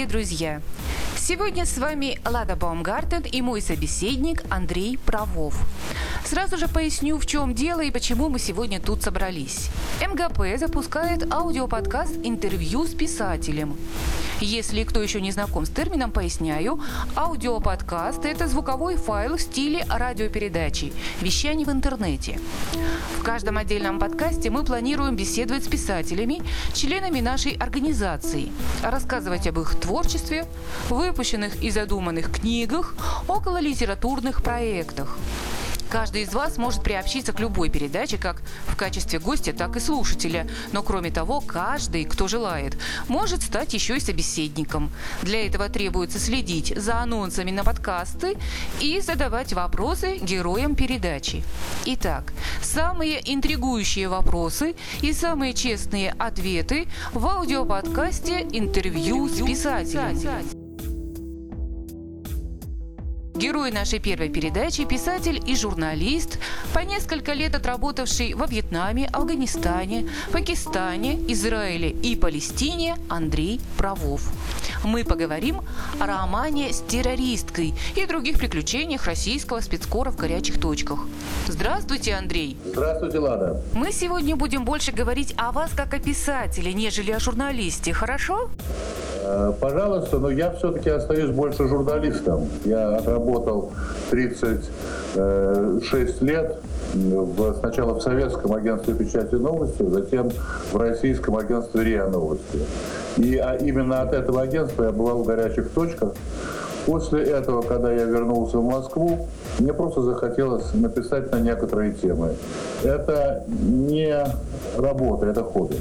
Дорогие друзья! Сегодня с вами Лада Баумгартен и мой собеседник Андрей Правов. Сразу же поясню, в чем дело и почему мы сегодня тут собрались. МГП запускает аудиоподкаст «Интервью с писателем». Если кто еще не знаком с термином, поясняю. Аудиоподкаст – это звуковой файл в стиле радиопередачи, вещание в интернете. В каждом отдельном подкасте мы планируем беседовать с писателями, членами нашей организации, рассказывать об их творчестве, выпущенных и задуманных книгах, около литературных проектах. Каждый из вас может приобщиться к любой передаче, как в качестве гостя, так и слушателя. Но кроме того, каждый, кто желает, может стать еще и собеседником. Для этого требуется следить за анонсами на подкасты и задавать вопросы героям передачи. Итак, самые интригующие вопросы и самые честные ответы в аудиоподкасте «Интервью с писателем». Герой нашей первой передачи – писатель и журналист, по несколько лет отработавший во Вьетнаме, Афганистане, Пакистане, Израиле и Палестине Андрей Правов. Мы поговорим о романе с террористкой и других приключениях российского спецкора в горячих точках. Здравствуйте, Андрей. Здравствуйте, Лада. Мы сегодня будем больше говорить о вас как о писателе, нежели о журналисте, хорошо? Э, пожалуйста, но я все-таки остаюсь больше журналистом. Я отработал 36 э, лет в, сначала в советском агентстве печати новости, затем в российском агентстве РИА Новости. И а именно от этого агентства я бывал в горячих точках. После этого, когда я вернулся в Москву, мне просто захотелось написать на некоторые темы. Это не работа, это хобби.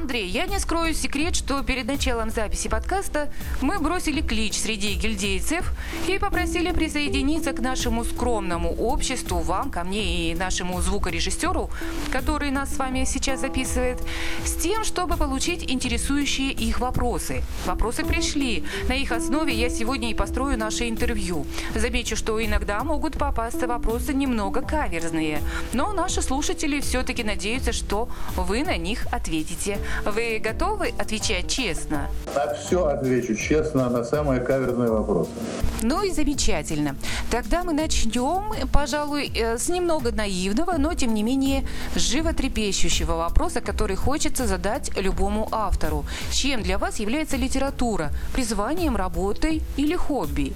Андрей, я не скрою секрет, что перед началом записи подкаста мы бросили клич среди гильдейцев и попросили присоединиться к нашему скромному обществу, вам, ко мне и нашему звукорежиссеру, который нас с вами сейчас записывает, с тем, чтобы получить интересующие их вопросы. Вопросы пришли. На их основе я сегодня и построю наше интервью. Замечу, что иногда могут попасться вопросы немного каверзные, но наши слушатели все-таки надеются, что вы на них ответите. Вы готовы отвечать честно? На все отвечу честно, на самые каверзные вопросы. Ну и замечательно. Тогда мы начнем, пожалуй, э, с немного наивного, но тем не менее животрепещущего вопроса, который хочется задать любому автору. Чем для вас является литература? Призванием, работой или хобби?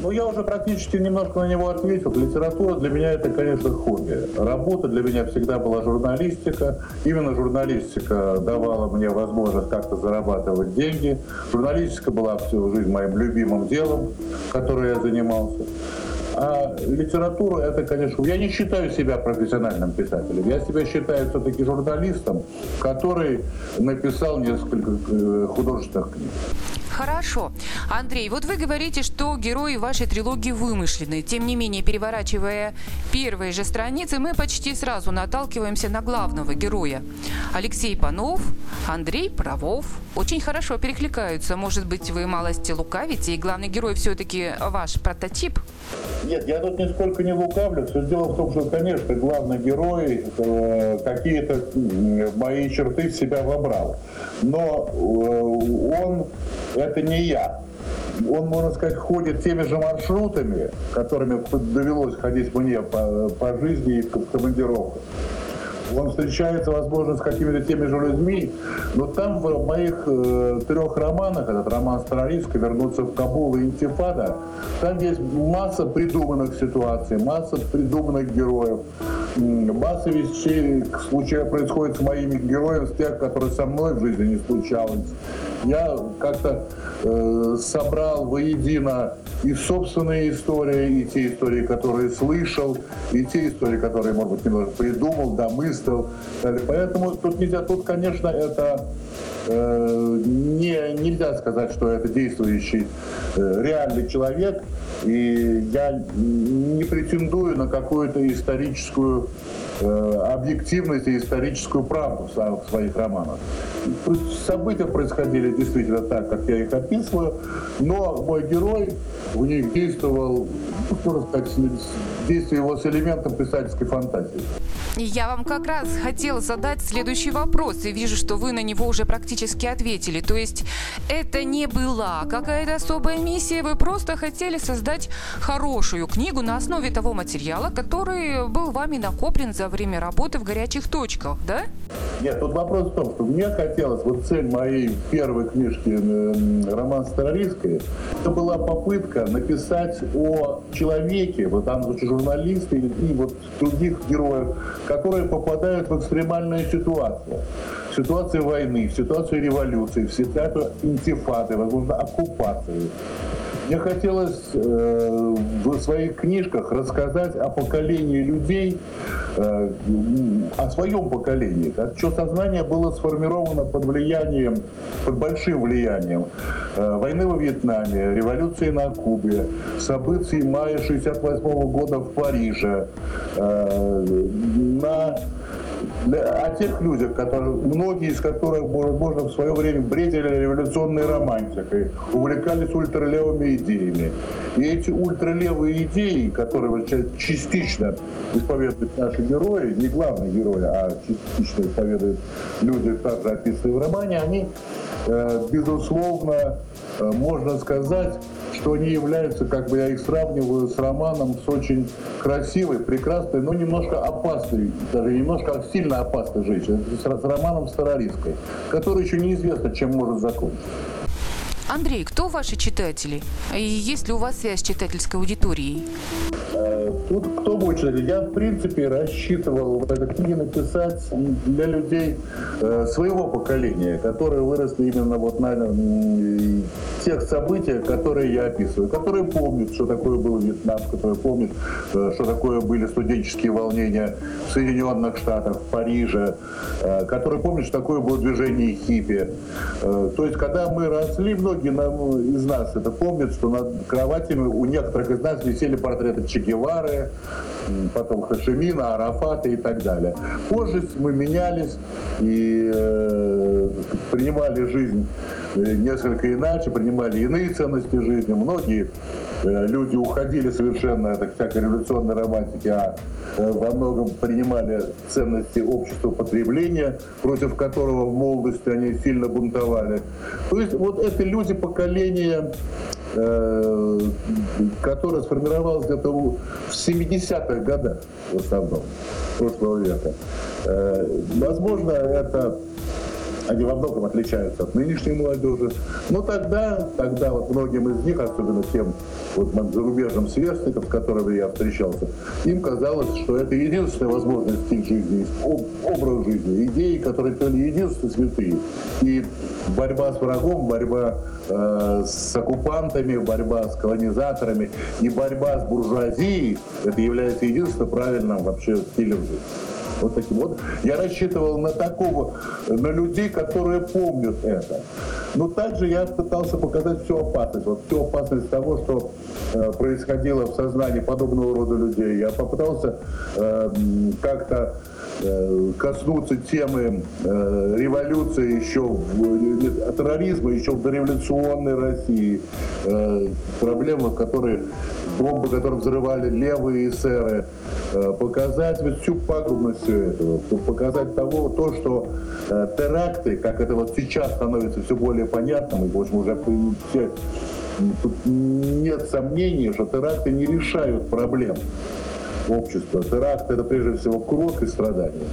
Ну, я уже практически немножко на него ответил. Литература для меня это, конечно, хобби. Работа для меня всегда была журналистика. Именно журналистика давала мне возможность как-то зарабатывать деньги. Журналистика была всю жизнь моим любимым делом, которым я занимался. А литература это, конечно, я не считаю себя профессиональным писателем. Я себя считаю все-таки журналистом, который написал несколько э, художественных книг. Хорошо. Андрей, вот вы говорите, что герои вашей трилогии вымышлены. Тем не менее, переворачивая первые же страницы, мы почти сразу наталкиваемся на главного героя. Алексей Панов, Андрей Правов. Очень хорошо перекликаются. Может быть, вы малости лукавите, и главный герой все-таки ваш прототип? Нет, я тут нисколько не лукавлю. Все дело в том, что, конечно, главный герой э, какие-то мои черты в себя вобрал. Но э, он это не я. Он, можно сказать, ходит теми же маршрутами, которыми довелось ходить мне по, по жизни и в командировках. Он встречается, возможно, с какими-то теми же людьми, но там в моих э, трех романах, этот роман Старорисска «Вернуться в Кабул» и «Интифада», там есть масса придуманных ситуаций, масса придуманных героев, масса вещей случая происходит с моими героями, с тех, которые со мной в жизни не случалось. Я как-то э, собрал воедино и собственные истории, и те истории, которые слышал, и те истории, которые, может быть, немного придумал, домыслил. Поэтому тут нельзя, тут, конечно, это э, не, нельзя сказать, что это действующий э, реальный человек, и я не претендую на какую-то историческую э, объективность и историческую правду в своих романах. События происходили действительно так, как я их описываю, но мой герой в них действовал, ну, можно сказать, действие его с элементом писательской фантазии. Я вам как раз хотела задать следующий вопрос, и вижу, что вы на него уже практически ответили. То есть это не была какая-то особая миссия, вы просто хотели создать хорошую книгу на основе того материала, который был вами накоплен за время работы в горячих точках, да? Нет, тут вопрос в том, что мне хотелось, вот цель моей первой книжки «Роман Старорисской», это была попытка написать о человеке, вот там журналисты и вот других героев, которые попадают в экстремальную ситуацию. В ситуацию войны, в ситуацию революции, в ситуацию интифады, возможно, оккупации. Мне хотелось э, в своих книжках рассказать о поколении людей, э, о своем поколении, как что сознание было сформировано под влиянием, под большим влиянием э, войны во Вьетнаме, революции на Кубе, событий мая 68 года в Париже, э, на о тех людях, которые, многие из которых, возможно, в свое время бредили революционной романтикой, увлекались ультралевыми идеями. И эти ультралевые идеи, которые частично исповедуют наши герои, не главные герои, а частично исповедуют люди, также описанные в романе, они, безусловно, э, можно сказать, что они являются, как бы я их сравниваю с романом, с очень красивой, прекрасной, но немножко опасной, даже немножко сильно опасной женщиной, с, с романом Старорисской, который еще неизвестно, чем может закончиться. Андрей, кто ваши читатели? И есть ли у вас связь с читательской аудиторией? Э, тут кто будет читать? Я, в принципе, рассчитывал в этой книге написать для людей э, своего поколения, которые выросли именно вот на тех событиях, которые я описываю, которые помнят, что такое был Вьетнам, которые помнят, э, что такое были студенческие волнения в Соединенных Штатах, в Париже, которые помнят, что такое было движение хиппи. То есть, когда мы росли, многие из нас это помнят, что над кроватями у некоторых из нас висели портреты Че Гевары, потом Хашимина, Арафата и так далее. Позже мы менялись и э, принимали жизнь э, несколько иначе, принимали иные ценности жизни. Многие э, люди уходили совершенно от всякой революционной романтики, а э, во многом принимали ценности общества потребления, против которого в молодости они сильно бунтовали. То есть вот это люди поколения которая сформировалась где-то в 70-х годах в основном прошлого века. Э, возможно, это они во многом отличаются от нынешней молодежи. Но тогда, тогда вот многим из них, особенно тем вот зарубежным сверстникам, с которыми я встречался, им казалось, что это единственная возможность стиль жизни, образ жизни, идеи, которые были единственные святые. И борьба с врагом, борьба э, с оккупантами, борьба с колонизаторами и борьба с буржуазией, это является единственным правильным вообще стилем жизни. Вот таким вот. Я рассчитывал на такого, на людей, которые помнят это. Но также я пытался показать всю опасность, вот всю опасность того, что э, происходило в сознании подобного рода людей. Я попытался э, как-то коснуться темы э, революции еще, в, терроризма еще в дореволюционной России, э, проблемы, которые бомбы, которые взрывали левые эсеры, э, показать вот всю пагубность всего этого, показать того, то, что э, теракты, как это вот сейчас становится все более понятным, и, в общем, уже тут нет сомнений, что теракты не решают проблем общества. Теракт – это прежде всего кровь и страдания.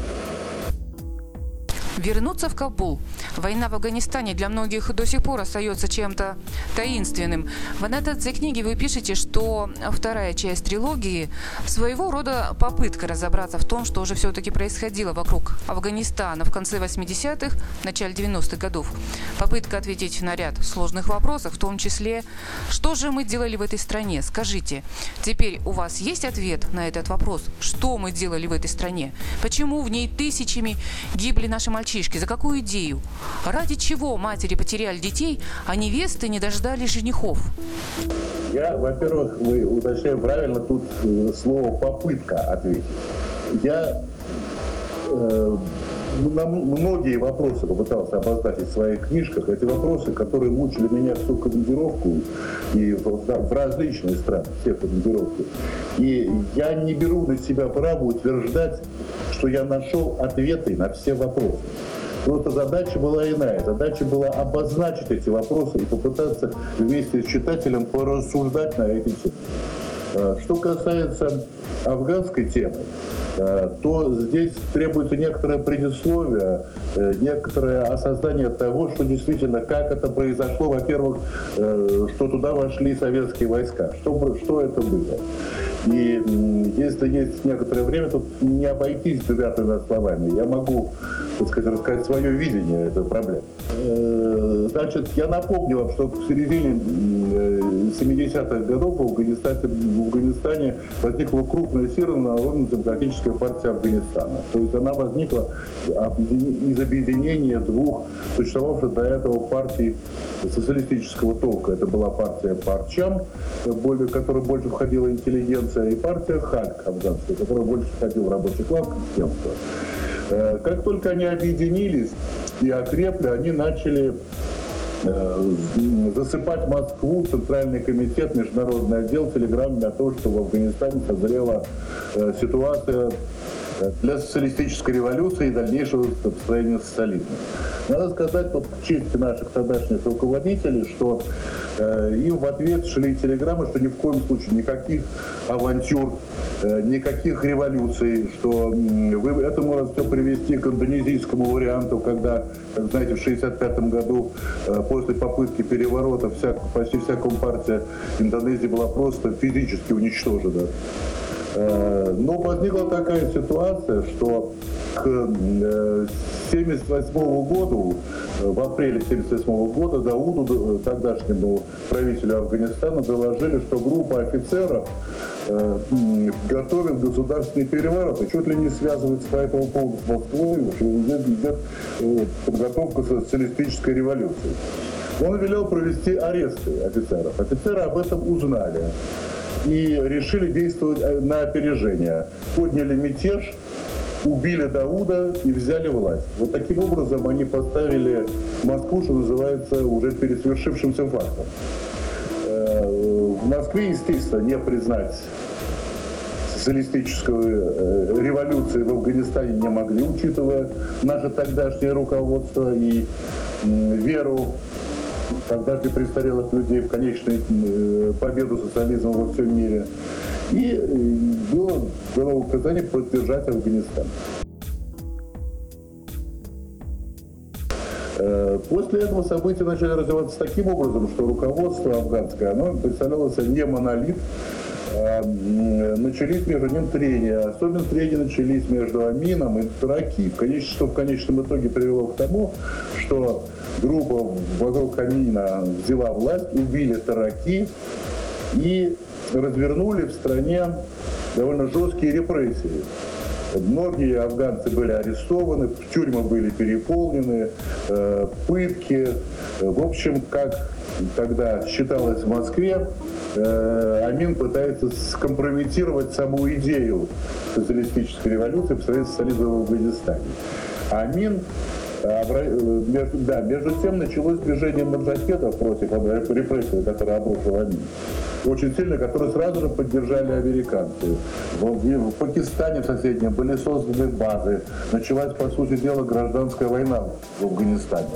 Вернуться в Кабул. Война в Афганистане для многих до сих пор остается чем-то таинственным. В аннотации книги вы пишете, что вторая часть трилогии своего рода попытка разобраться в том, что уже все-таки происходило вокруг Афганистана в конце 80-х, начале 90-х годов. Попытка ответить на ряд сложных вопросов, в том числе, что же мы делали в этой стране? Скажите, теперь у вас есть ответ на этот вопрос? Что мы делали в этой стране? Почему в ней тысячами гибли наши мальчики? Мальчишки? За какую идею? Ради чего матери потеряли детей, а невесты не дождались женихов? Я, во-первых, вы уточняю правильно тут э, слово «попытка» ответить. Я э, на многие вопросы попытался обозначить в своих книжках. Эти вопросы, которые мучили меня всю командировку и в, в различные страны, все командировки. И я не беру на себя право утверждать, что я нашел ответы на все вопросы. Просто задача была иная. Задача была обозначить эти вопросы и попытаться вместе с читателем порассуждать на эти темы. Э, что касается афганской темы, э, то здесь требуется некоторое предисловие, э, некоторое осознание того, что действительно, как это произошло, во-первых, что туда вошли советские войска, что, что это было. И если есть некоторое время, то не обойтись двумя словами. Я могу, так сказать, рассказать свое видение этой проблемы. Э, значит, я напомню вам, что в середине 70-х годов в Афганистане, в Афганистане возникла крупная сильно демократическая партия Афганистана. То есть она возникла из объединения двух существовавших до этого партий социалистического толка. Это была партия Парчам, более, которая больше входила интеллигенция, и партия Хальк афганская, которая больше входила в рабочий класс, крестьянство. Э, как только они объединились и окрепли, они начали э, засыпать Москву, Центральный комитет, Международный отдел телеграммами о том, что в Афганистане созрела э, ситуация для социалистической революции и дальнейшего построения социализма. Надо сказать вот к чести наших тогдашних руководителей, что э, им в ответ шли телеграммы, что ни в коем случае никаких авантюр, э, никаких революций, что э, вы, это может все привести к индонезийскому варианту, когда, как знаете, в 1965 году э, после попытки переворота вся, почти вся компартия Индонезии была просто физически уничтожена. Э, но возникла такая ситуация, что к 1978 э, году, э, в апреле 1978 года Дауду, тогдашнему правителю Афганистана, доложили, что группа офицеров готовит государственный переворот и чуть ли не связывается по этому поводу с Москвой, что идет подготовка социалистической революции. Он велел провести аресты офицеров. Офицеры об этом узнали и решили действовать э, на опережение. Подняли мятеж, убили Дауда и взяли власть. Вот таким образом они поставили Москву, что называется, уже перед свершившимся фактом. Э, в Москве, естественно, не признать социалистическую э, революцию в Афганистане не могли, учитывая наше тогдашнее руководство и веру создатель престарелых людей в конечную э, победу социализма во всем мире. И э, было дано указание поддержать Афганистан. Э, после этого события начали развиваться таким образом, что руководство афганское, оно представлялось не монолит, начались между ним трения. Особенно трения начались между Амином и Тараки, что в конечном итоге привело к тому, что группа вокруг Амина взяла власть, убили Тараки и развернули в стране довольно жесткие репрессии. Многие афганцы были арестованы, тюрьмы были переполнены, э, пытки. В общем, как тогда считалось в Москве, Амин пытается скомпрометировать саму идею социалистической революции по сравнению с социализмом в Афганистане. Амин э, между, да, между тем началось движение маджахедов против репрессий, которые обрушил Амин. Очень сильно, которые сразу же поддержали американцы. В, в Пакистане в соседнем были созданы базы. Началась, по сути дела, гражданская война в Афганистане.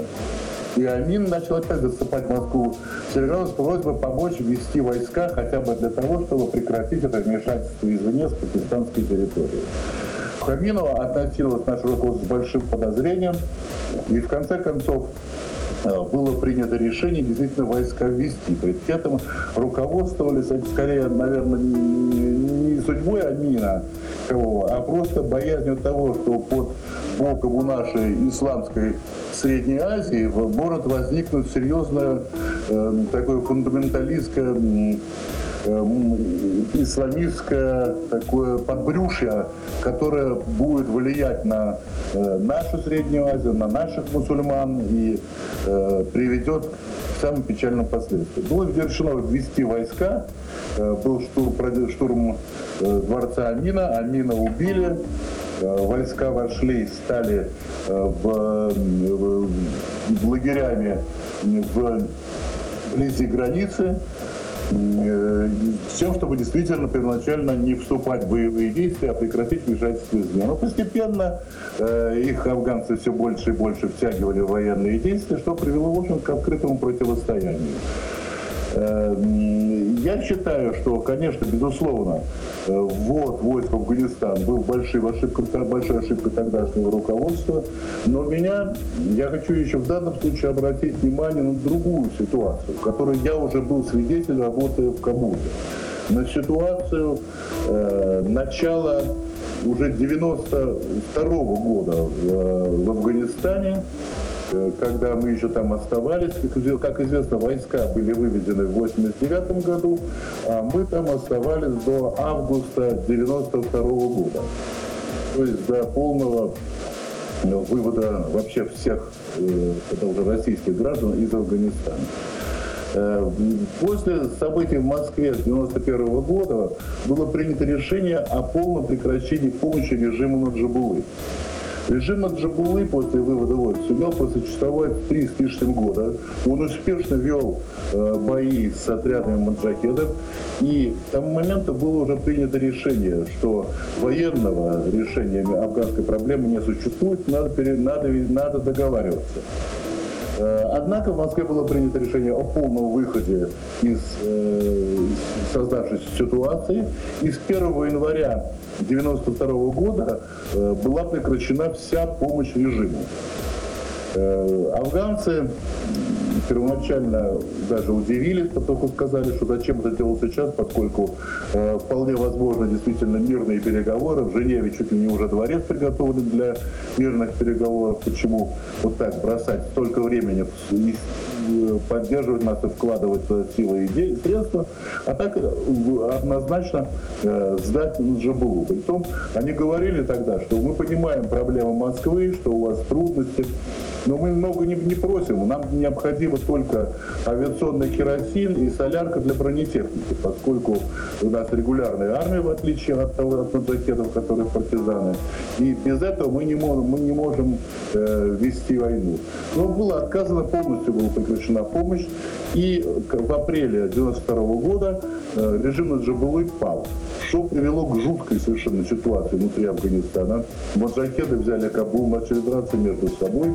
И Амин начал опять засыпать Москву телеграмму с просьбой помочь ввести войска хотя бы для того, чтобы прекратить это вмешательство извне с пакистанской территории. Хаминова относилась наше руководство с большим подозрением. И в конце концов э, было принято решение действительно войска ввести. При этом руководствовались скорее, наверное, не судьбой Амина, а просто боязнью того, что под боком у нашей исламской Средней Азии может возникнуть серьезное э, такое фундаменталистское Э, исламистское такое подбрюшье, которое будет влиять на э, нашу Среднюю Азию, на наших мусульман и э, приведет к самым печальным последствиям. Было решено ввести войска, был штурм, штурм дворца Амина, Амина убили, войска вошли, стали в, в лагерями в вблизи границы, с тем, чтобы действительно первоначально не вступать в боевые действия, а прекратить вмешательство извне. Но постепенно э, их афганцы все больше и больше втягивали в военные действия, что привело, в общем, к открытому противостоянию. Эм, я считаю, что, конечно, безусловно, э, ввод войск в Афганистан был большой ошибкой, большой ошибкой тогдашнего руководства, но меня, я хочу еще в данном случае обратить внимание на другую ситуацию, в которой я уже был свидетелем, работая в Кабуле. На ситуацию э, начала уже 92 -го года в, э, Афганистане, Э, когда мы еще там оставались, как известно, войска были выведены в 89 году, а мы там оставались до августа 92 года. То есть до полного э, вывода вообще всех, э, уже российских граждан из Афганистана. После событий в Москве с 1991 года было принято решение о полном прекращении помощи режиму Наджибулы. Режим Аджабулы после вывода войск сумел просуществовать три с лишним года. Он успешно вел э, бои с отрядами маджахедов. И к тому моменту было уже принято решение, что военного решения афганской проблемы не существует, надо, надо, надо договариваться. Э, однако в Москве было принято решение о полном выходе из, э, создавшейся ситуации. И с 1 января 1992 года э, была прекращена вся помощь режиму. Афганцы первоначально даже удивились, только сказали, что зачем это делать сейчас, поскольку э, вполне возможно действительно мирные переговоры. В Женеве чуть ли не уже дворец приготовлен для мирных переговоров. Почему вот так бросать столько времени поддерживать нас и вкладывать силы и средства, а так э, однозначно э, сдать Джабулу. Притом они говорили тогда, что мы понимаем проблемы Москвы, что у вас трудности, но мы много не, не просим. Нам необходимо только авиационный керосин и солярка для бронетехники, поскольку у нас регулярная армия, в отличие от, от маджахедов, которые партизаны. И без этого мы не можем, мы не можем э, вести войну. Но было отказано полностью, была прекращена помощь. И в апреле 1992 года э, режим Наджабулы пал что привело к жуткой совершенно ситуации внутри Афганистана. Маджахеды взяли Кабул, начали драться между собой.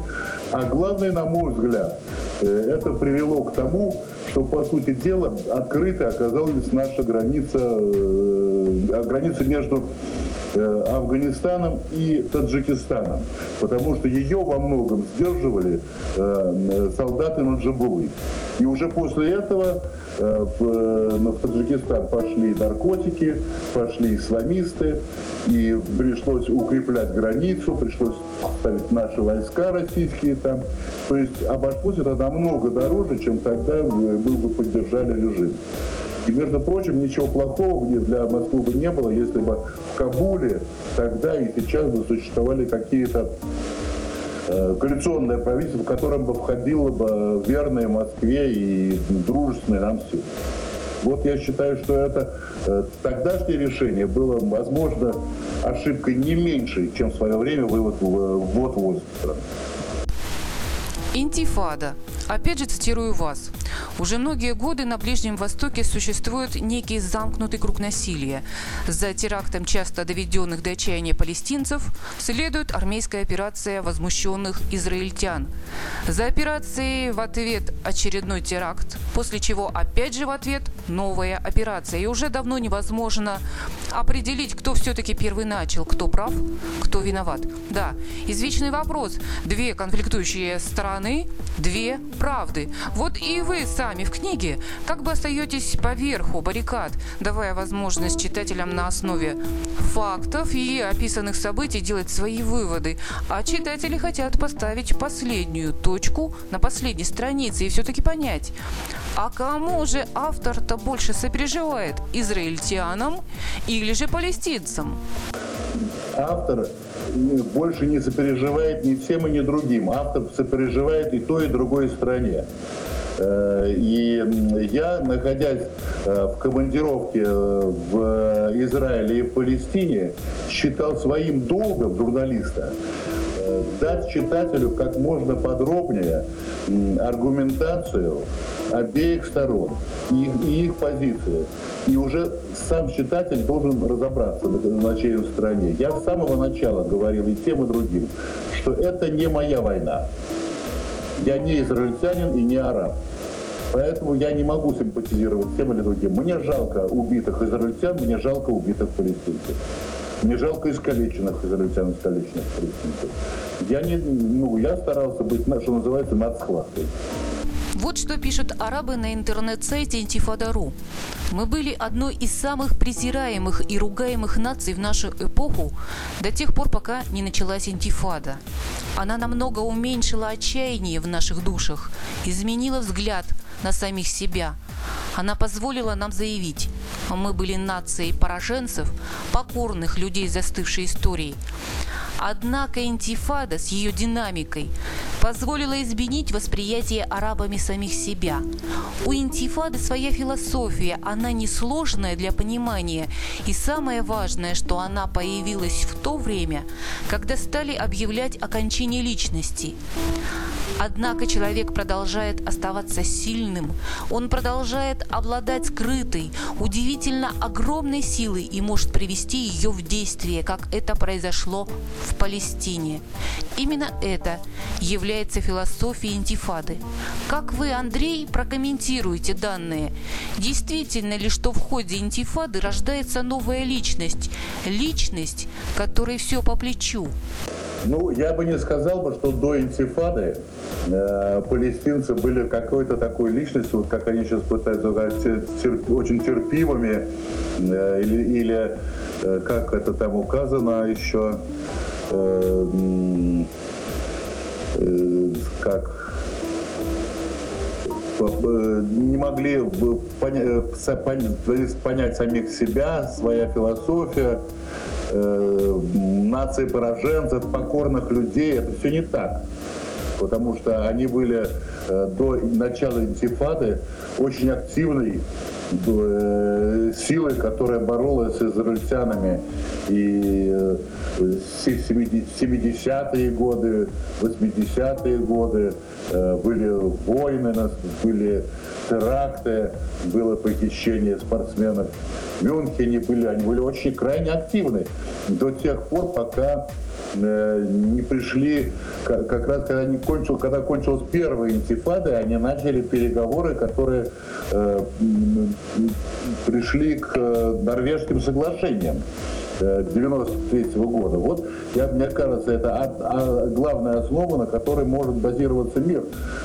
А главное, на мой взгляд, э, это привело к тому, что, по сути дела, открытой оказалась наша граница, э, граница между Афганистаном и Таджикистаном, потому что ее во многом сдерживали э, солдаты Наджабулы. И уже после этого э, в Таджикистан пошли наркотики, пошли исламисты, и пришлось укреплять границу, пришлось ставить наши войска российские там. То есть обошлось это намного дороже, чем тогда мы бы поддержали режим. И, между прочим, ничего плохого для Москвы бы не было, если бы в Кабуле тогда и сейчас бы существовали какие-то э, коалиционное правительство, в котором бы входило бы верное Москве и дружественное нам все. Вот я считаю, что это э, тогдашнее решение было, возможно, ошибкой не меньшей, чем в свое время вывод, ввод войск страны. Интифада. Опять же цитирую вас. Уже многие годы на Ближнем Востоке существует некий замкнутый круг насилия. За терактом часто доведенных до отчаяния палестинцев следует армейская операция возмущенных израильтян. За операцией в ответ очередной теракт, после чего опять же в ответ новая операция. И уже давно невозможно определить, кто все-таки первый начал, кто прав, кто виноват. Да, извечный вопрос. Две конфликтующие стороны, две правды. Вот и вы сами в книге как бы остаетесь поверху баррикад, давая возможность читателям на основе фактов и описанных событий делать свои выводы. А читатели хотят поставить последнюю точку на последней странице и все-таки понять, а кому же автор-то больше сопереживает? Израильтянам или же палестинцам? Автор больше не сопереживает ни тем и ни другим. Автор сопереживает и той, и другой стране. Э, и я, находясь э, в командировке э, в Израиле и в Палестине, считал своим долгом журналиста дать читателю как можно подробнее аргументацию обеих сторон и их, и их позиции. И уже сам читатель должен разобраться на чьей стороне. Я с самого начала говорил и тем, и другим, что это не моя война. Я не израильтянин и не араб. Поэтому я не могу симпатизировать тем или другим. Мне жалко убитых израильтян, мне жалко убитых палестинцев. Мне жалко искалеченных израильтян, искалеченных палестинцев. Я, не, ну, я старался быть, что называется, над схваткой. Вот что пишут арабы на интернет-сайте Интифада.ру. Мы были одной из самых презираемых и ругаемых наций в нашу эпоху до тех пор, пока не началась интифада. Она намного уменьшила отчаяние в наших душах, изменила взгляд на самих себя. Она позволила нам заявить, мы были нацией пораженцев, покорных людей застывшей историей. Однако интифада с ее динамикой позволила изменить восприятие арабами самих себя. У интифады своя философия, она несложная для понимания. И самое важное, что она появилась в то время, когда стали объявлять о кончине личности. Однако человек продолжает оставаться сильным, он продолжает обладать скрытой, удивительно огромной силой и может привести ее в действие, как это произошло в Палестине. Именно это является философией интифады. Как вы, Андрей, прокомментируете данные? Действительно ли, что в ходе интифады рождается новая личность? Личность, которой все по плечу? Ну, я бы не сказал бы, что до интифады э, палестинцы были какой-то такой личностью, вот как они сейчас пытаются сказать, терп, очень терпимыми, э, или, или э, как это там указано еще, э, э, как э, не могли понять, понять, понять самих себя, своя философия, э, нации пораженцев, покорных людей. Это все не так. Потому что они были э, до начала интифады очень активной э, силой, которая боролась с израильтянами. И э, 70-е годы, 80-е годы э, были войны, были теракты, было похищение спортсменов. В Мюнхене, были, они были очень крайне активны до тех пор, пока э, не пришли, как раз когда, не кончил, когда кончилась первая интифада, они начали переговоры, которые э, пришли к э, норвежским соглашениям. 93 -го года. Вот, я, мне кажется, это от, а, главная основа, на которой может базироваться мир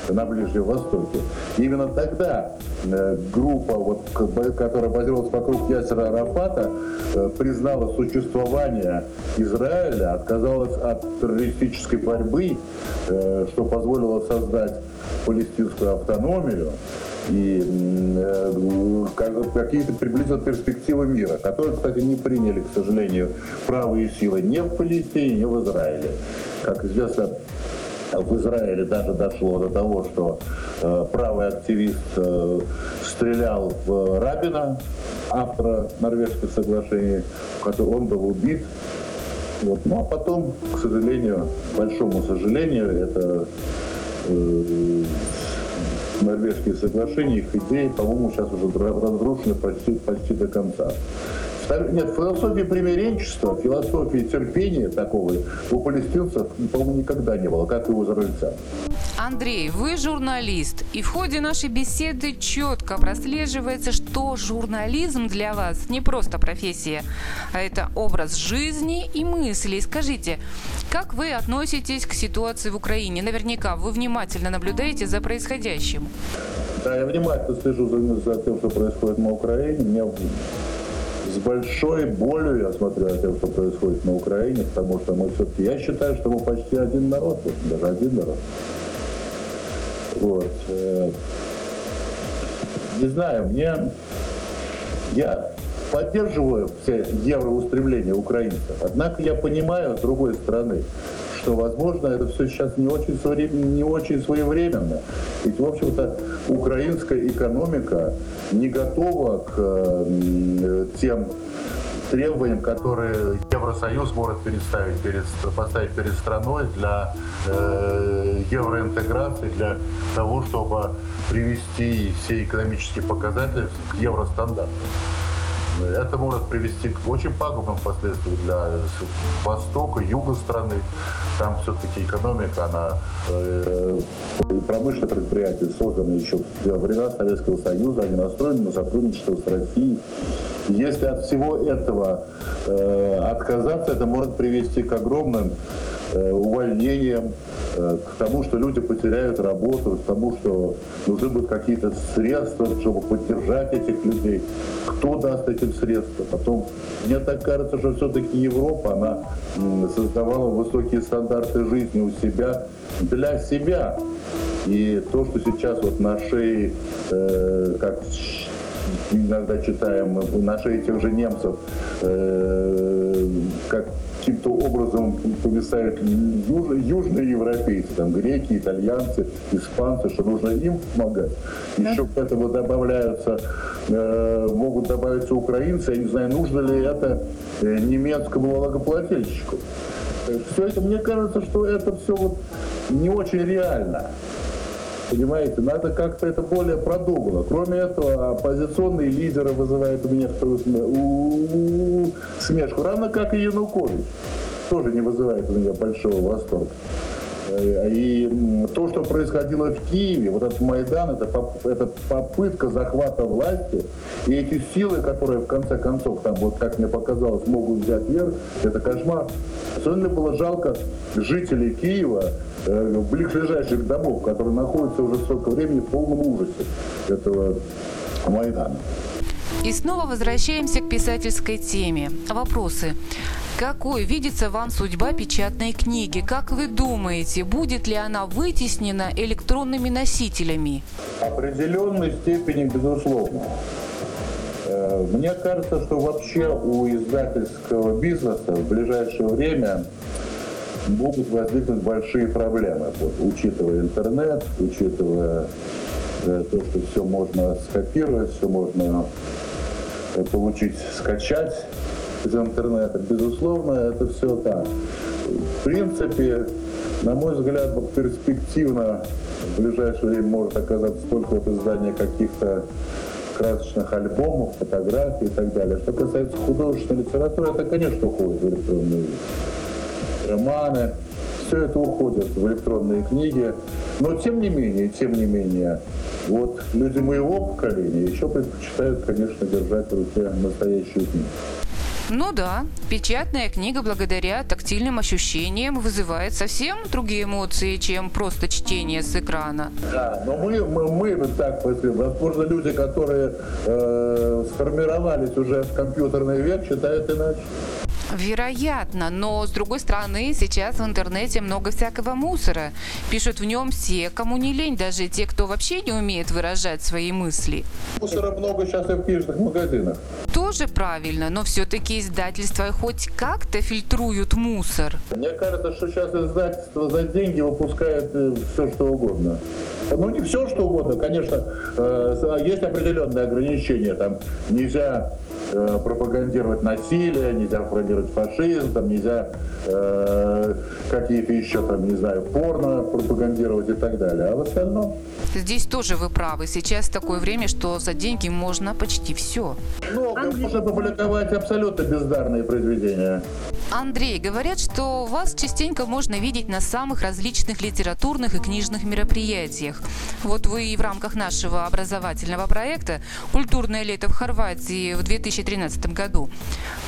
на Ближнем Востоке. Именно тогда э, группа, вот, которая базировалась вокруг Ясера Арафата, э, признала существование Израиля, отказалась от террористической борьбы, э, что позволило создать палестинскую автономию и э, какие-то приблизительно перспективы мира, которые, кстати, не приняли, к сожалению, правые силы ни в Палестине, ни в Израиле. Как известно, в Израиле даже дошло до того, что э, правый активист э, стрелял в Рабина, автора норвежских соглашений, он был убит. Вот. Ну а потом, к сожалению, большому сожалению, это норвежские соглашения, их идеи, по-моему, сейчас уже разрушены почти, почти до конца. Нет, философии примиренчества, философии терпения такого у палестинцев, по-моему, никогда не было, как и у израильтян. Андрей, вы журналист, и в ходе нашей беседы четко прослеживается, что журнализм для вас не просто профессия, а это образ жизни и мысли. Скажите, как вы относитесь к ситуации в Украине? Наверняка вы внимательно наблюдаете за происходящим. Да, я внимательно слежу за, за тем, что происходит на Украине. Мне с большой болью я смотрю о том, что происходит на Украине, потому что мы все-таки, я считаю, что мы почти один народ, даже один народ. Вот. Э, не знаю, мне, я поддерживаю все евроустремления украинцев, однако я понимаю с другой стороны, что, возможно, это все сейчас не очень, не очень своевременно. Ведь, в общем-то, украинская экономика не готова к э, тем требованиям, которые Евросоюз может переставить перед, поставить перед страной для э, евроинтеграции, для того, чтобы привести все экономические показатели к евростандартам. Это может привести к очень пагубным последствиям для востока, юга страны. Там все-таки экономика, она э, промышленные предприятия созданы еще во времена Советского Союза, они настроены на сотрудничество с Россией. Если от всего этого э, отказаться, это может привести к огромным э, увольнениям, э, к тому, что люди потеряют работу, к тому, что нужны будут какие-то средства, чтобы поддержать этих людей. Кто даст этим средства? Потом, мне так кажется, что все-таки Европа, она создавала высокие стандарты жизни у себя для себя. И то, что сейчас вот на шее, э, как иногда читаем на шее тех же немцев, э, как каким-то образом повисают юж, южные европейцы, там греки, итальянцы, испанцы, что нужно им помогать. Еще к этому добавляются, э, могут добавиться украинцы, я не знаю, нужно ли это э, немецкому налогоплательщику. Все это, мне кажется, что это все вот не очень реально. Понимаете, надо как-то это более продумано. Кроме этого, оппозиционные лидеры вызывают у меня смешку, равно как и Янукович. Тоже не вызывает у меня большого восторга. Э, и то, что происходило в Киеве, вот этот Майдан, это, это попытка захвата власти, и эти силы, которые в конце концов, там, вот как мне показалось, могут взять верх, это кошмар. Особенно было жалко жителей Киева, ближайших домов, которые находятся уже столько времени в полном ужасе этого Майдана. И снова возвращаемся к писательской теме. Вопросы. Какой видится вам судьба печатной книги? Как вы думаете, будет ли она вытеснена электронными носителями? В определенной степени, безусловно. Э, мне кажется, что вообще у издательского бизнеса в ближайшее время могут возникнуть большие проблемы, вот, учитывая интернет, учитывая э, то, что все можно скопировать, все можно э, получить, скачать из интернета. Безусловно, это все так. В принципе, на мой взгляд, перспективно в ближайшее время может оказаться только вот издание каких-то красочных альбомов, фотографий и так далее. Что касается художественной литературы, это, конечно, уходит в электронные романы. Все это уходит в электронные книги. Но тем не менее, тем не менее, вот люди моего поколения еще предпочитают, конечно, держать в руке настоящую книгу. Ну да, печатная книга благодаря тактильным ощущениям вызывает совсем другие эмоции, чем просто чтение с экрана. Да, но мы, мы, мы так возможно, люди, которые э, сформировались уже в компьютерный век, считают иначе. Вероятно, но с другой стороны, сейчас в интернете много всякого мусора. Пишут в нем все, кому не лень, даже те, кто вообще не умеет выражать свои мысли. Мусора много сейчас и в книжных магазинах. Тоже правильно, но все-таки издательства хоть как-то фильтруют мусор. Мне кажется, что сейчас издательство за деньги выпускает э, все, что угодно. Ну, не все, что угодно, конечно, э, есть определенные ограничения. Там нельзя э, пропагандировать насилие, нельзя пропагандировать фашизм, там нельзя э, какие-то еще там, не знаю, порно пропагандировать и так далее. А в остальном... Здесь тоже вы правы. Сейчас такое время, что за деньги можно почти все. Ну, можно публиковать абсолютно бездарные произведения. Андрей, говорят, что вас частенько можно видеть на самых различных литературных и книжных мероприятиях. Вот вы и в рамках нашего образовательного проекта «Культурное лето в Хорватии» в 2013 году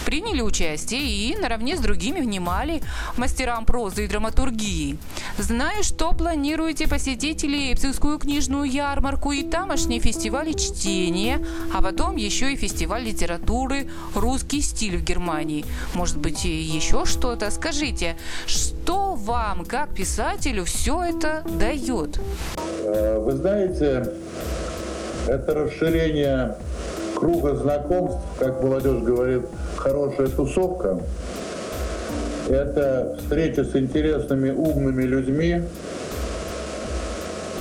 приняли участие и наравне с другими внимали мастерам прозы и драматургии. Знаю, что планируете посетить Лейпцигскую книжную ярмарку и тамошние фестивали чтения, а потом еще и фестиваль литературы «Русский стиль» в Германии. Может быть, еще что-то? Скажите, что вам, как писателю, все это дает? Э, вы знаете, это расширение круга знакомств, как молодежь говорит, хорошая тусовка. Это встреча с интересными, умными людьми,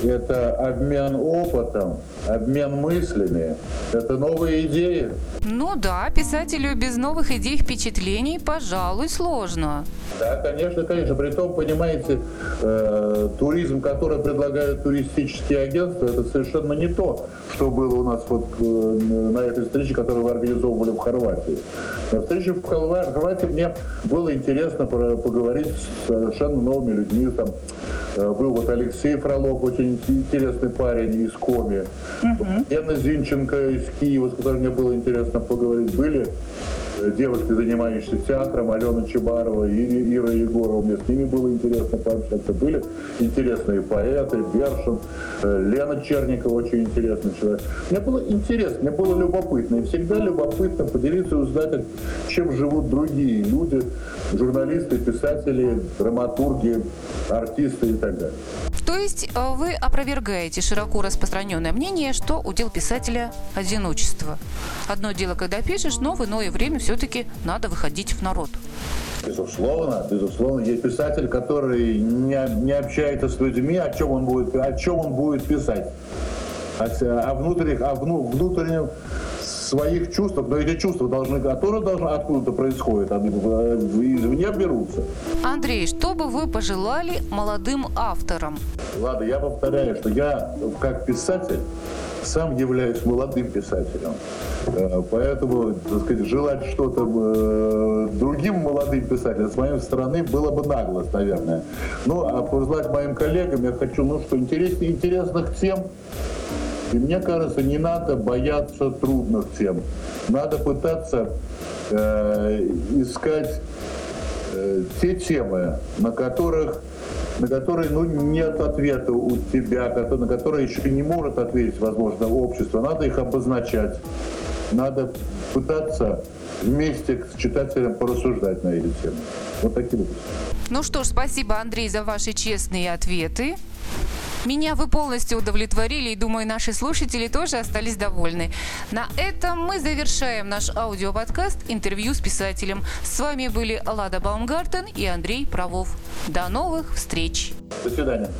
это обмен опытом, обмен мыслями, это новые идеи. Ну да, писателю без новых идей впечатлений, пожалуй, сложно. Да, конечно, конечно. Притом, понимаете, э, туризм, который предлагают туристические агентства, это совершенно не то, что было у нас вот э, на этой встрече, которую вы организовывали в Хорватии. На встрече в Хорватии мне было интересно поговорить с совершенно новыми людьми. Там э, был вот Алексей Фролов, очень интересный парень из Коми. Угу. Яна Зинченко из Киева, с которой мне было интересно поговорить. Были девушки, занимающиеся театром, Алена Чебарова и Ира Егорова. Мне с ними было интересно пообщаться. Были интересные поэты, Бершин, э, Лена Черникова, очень интересный человек. Мне было интересно, мне было любопытно. И всегда любопытно поделиться и узнать, чем живут другие люди, журналисты, писатели, драматурги, артисты и так далее. То есть э, вы опровергаете широко распространенное мнение, что удел писателя – одиночество. Одно дело, когда пишешь, но в иное время все-таки надо выходить в народ. Безусловно, безусловно, есть писатель, который не, не общается с людьми, о чем он будет, о чем он будет писать, о, о внутренних, о вну, внутреннем своих чувствах, но эти чувства должны, которые должны откуда-то происходят, они извне берутся. Андрей, что бы вы пожелали молодым авторам? Ладно, я повторяю, что я как писатель сам являюсь молодым писателем. Э, поэтому, так сказать, желать что-то э, другим молодым писателям с моей стороны было бы наглость, наверное. Ну, а пожелать моим коллегам я хочу, ну что, интереснее интересных тем, и мне кажется, не надо бояться трудных тем. Надо пытаться э, искать э, те темы, на которых на которые ну, нет ответа у тебя, на которые еще не может ответить, возможно, общество. Надо их обозначать. Надо пытаться вместе с читателем порассуждать на эти темы. Вот такие вот. Ну что ж, спасибо, Андрей, за ваши честные ответы. Меня вы полностью удовлетворили, и думаю, наши слушатели тоже остались довольны. На этом мы завершаем наш аудиоподкаст «Интервью с писателем». С вами были Лада Баумгартен и Андрей Правов. До новых встреч! До свидания.